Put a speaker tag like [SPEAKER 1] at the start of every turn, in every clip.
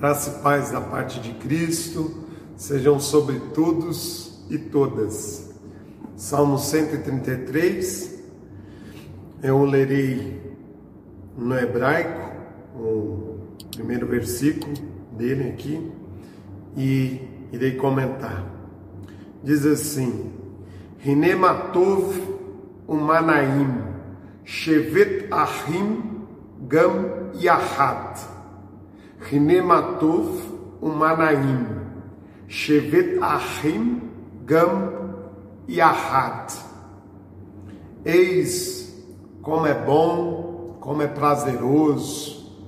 [SPEAKER 1] Graça e paz da parte de Cristo sejam sobre todos e todas. Salmo 133, eu lerei no hebraico, o primeiro versículo dele aqui, e irei comentar. Diz assim: Rinematov umanaim, shevet ahim gam yahat. Rinematov Umanaim, Shevet Achim Gam Yahat. Eis como é bom, como é prazeroso,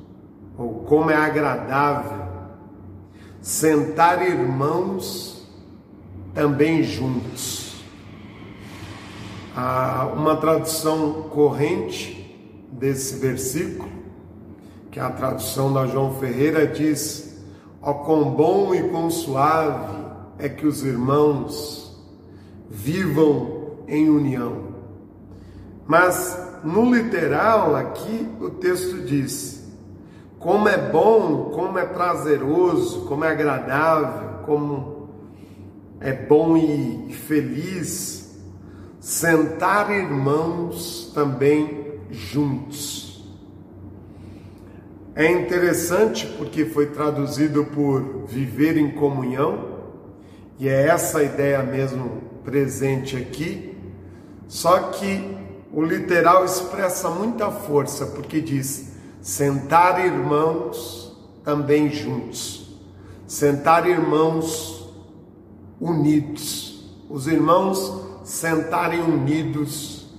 [SPEAKER 1] ou como é agradável sentar irmãos também juntos. Há uma tradução corrente desse versículo que a tradução da João Ferreira diz: Ó oh, quão bom e quão suave é que os irmãos vivam em união. Mas no literal aqui o texto diz: como é bom, como é prazeroso, como é agradável, como é bom e feliz sentar irmãos também juntos. É interessante porque foi traduzido por viver em comunhão, e é essa a ideia mesmo presente aqui, só que o literal expressa muita força, porque diz sentar irmãos também juntos, sentar irmãos unidos, os irmãos sentarem unidos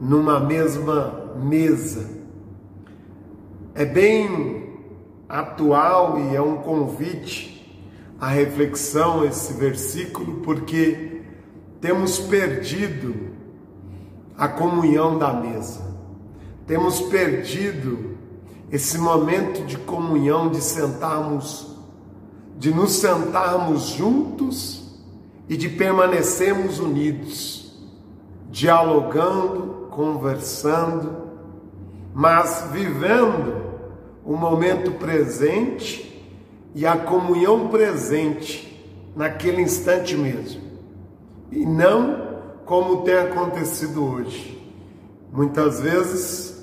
[SPEAKER 1] numa mesma mesa é bem atual e é um convite à reflexão esse versículo, porque temos perdido a comunhão da mesa, temos perdido esse momento de comunhão, de sentarmos, de nos sentarmos juntos e de permanecermos unidos, dialogando, conversando, mas vivendo o momento presente e a comunhão presente naquele instante mesmo. E não como tem acontecido hoje. Muitas vezes,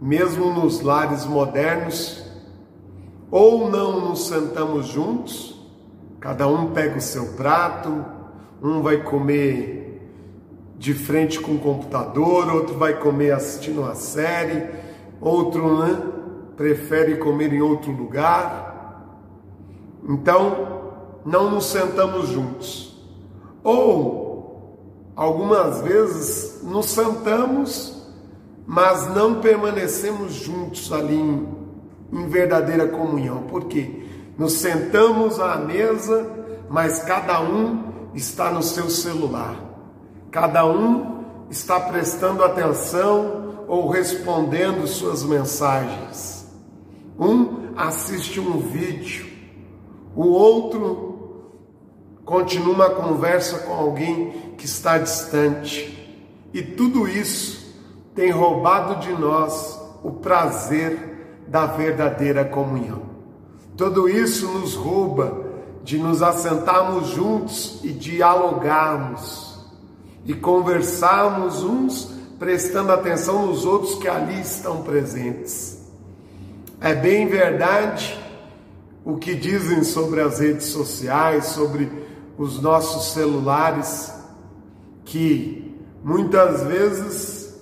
[SPEAKER 1] mesmo nos lares modernos, ou não nos sentamos juntos, cada um pega o seu prato, um vai comer de frente com o computador, outro vai comer assistindo uma série, outro né, prefere comer em outro lugar. Então, não nos sentamos juntos. Ou, algumas vezes, nos sentamos, mas não permanecemos juntos ali em, em verdadeira comunhão. Por quê? Nos sentamos à mesa, mas cada um está no seu celular. Cada um está prestando atenção ou respondendo suas mensagens. Um assiste um vídeo, o outro continua uma conversa com alguém que está distante. E tudo isso tem roubado de nós o prazer da verdadeira comunhão. Tudo isso nos rouba de nos assentarmos juntos e dialogarmos e conversarmos uns prestando atenção nos outros que ali estão presentes. É bem verdade o que dizem sobre as redes sociais, sobre os nossos celulares, que muitas vezes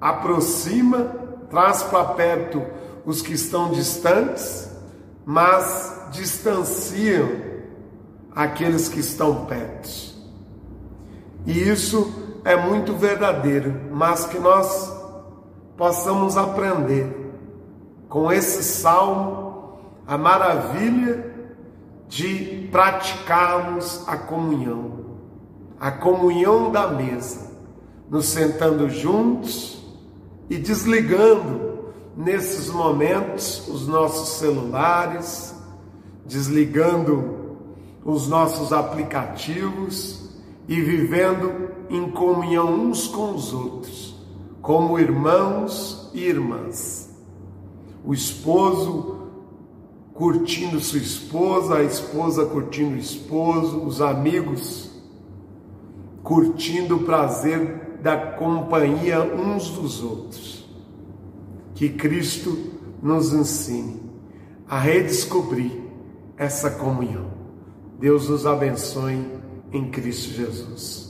[SPEAKER 1] aproxima, traz para perto os que estão distantes, mas distanciam aqueles que estão perto. E isso é muito verdadeiro, mas que nós possamos aprender com esse salmo a maravilha de praticarmos a comunhão, a comunhão da mesa, nos sentando juntos e desligando nesses momentos os nossos celulares, desligando os nossos aplicativos e vivendo em comunhão uns com os outros, como irmãos e irmãs. O esposo curtindo sua esposa, a esposa curtindo o esposo, os amigos curtindo o prazer da companhia uns dos outros. Que Cristo nos ensine a redescobrir essa comunhão. Deus nos abençoe em Cristo Jesus.